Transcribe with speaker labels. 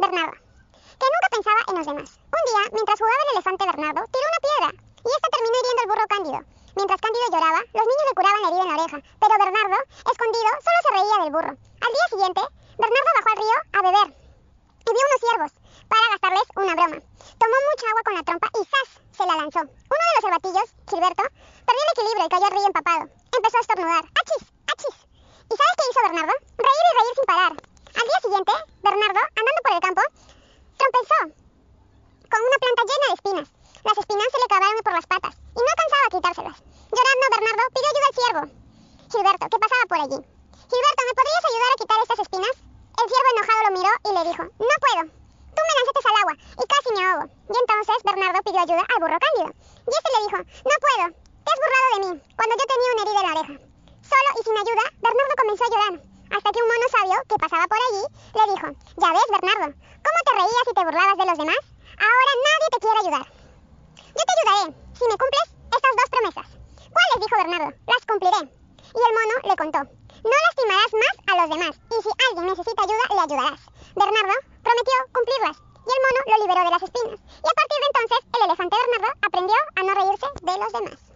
Speaker 1: Bernardo, que nunca pensaba en los demás. Un día, mientras jugaba el elefante Bernardo, tiró una piedra y esta terminó hiriendo al burro Cándido. Mientras Cándido lloraba, los niños le curaban la herida en la oreja, pero Bernardo, escondido, solo se reía del burro. Al día siguiente, Bernardo bajó al río a beber y vio unos ciervos para gastarles una broma. Tomó mucha agua con la trompa y ¡zas! se la lanzó. Uno de los cervatillos, Gilberto, perdió el equilibrio y cayó al río empapado. Empezó a estornudar. ¡Achis! ¡Achis! ¿Y sabes qué hizo Bernardo? Reír y reír sin parar. Al día siguiente, Bernardo, andando por el campo, tropezó con una planta llena de espinas. Las espinas se le clavaron por las patas y no alcanzaba a quitárselas. Llorando, Bernardo pidió ayuda al ciervo. Gilberto, que pasaba por allí. Gilberto, ¿me podrías ayudar a quitar estas espinas? El ciervo enojado lo miró y le dijo, no puedo. Tú me lanzaste al agua y casi me ahogo. Y entonces Bernardo pidió ayuda al burro Cándido. Y este le dijo, no puedo. Te has burlado de mí cuando yo tenía una herida en la oreja. Solo y sin ayuda, Bernardo comenzó a llorar hasta que un mono sabio que pasaba por allí le dijo, ya ves, Bernardo, ¿cómo te reías y te burlabas de los demás? Ahora nadie te quiere ayudar. Yo te ayudaré, si me cumples estas dos promesas. ¿Cuáles? dijo Bernardo, las cumpliré. Y el mono le contó, no lastimarás más a los demás, y si alguien necesita ayuda, le ayudarás. Bernardo prometió cumplirlas, y el mono lo liberó de las espinas. Y a partir de entonces, el elefante Bernardo aprendió a no reírse de los demás.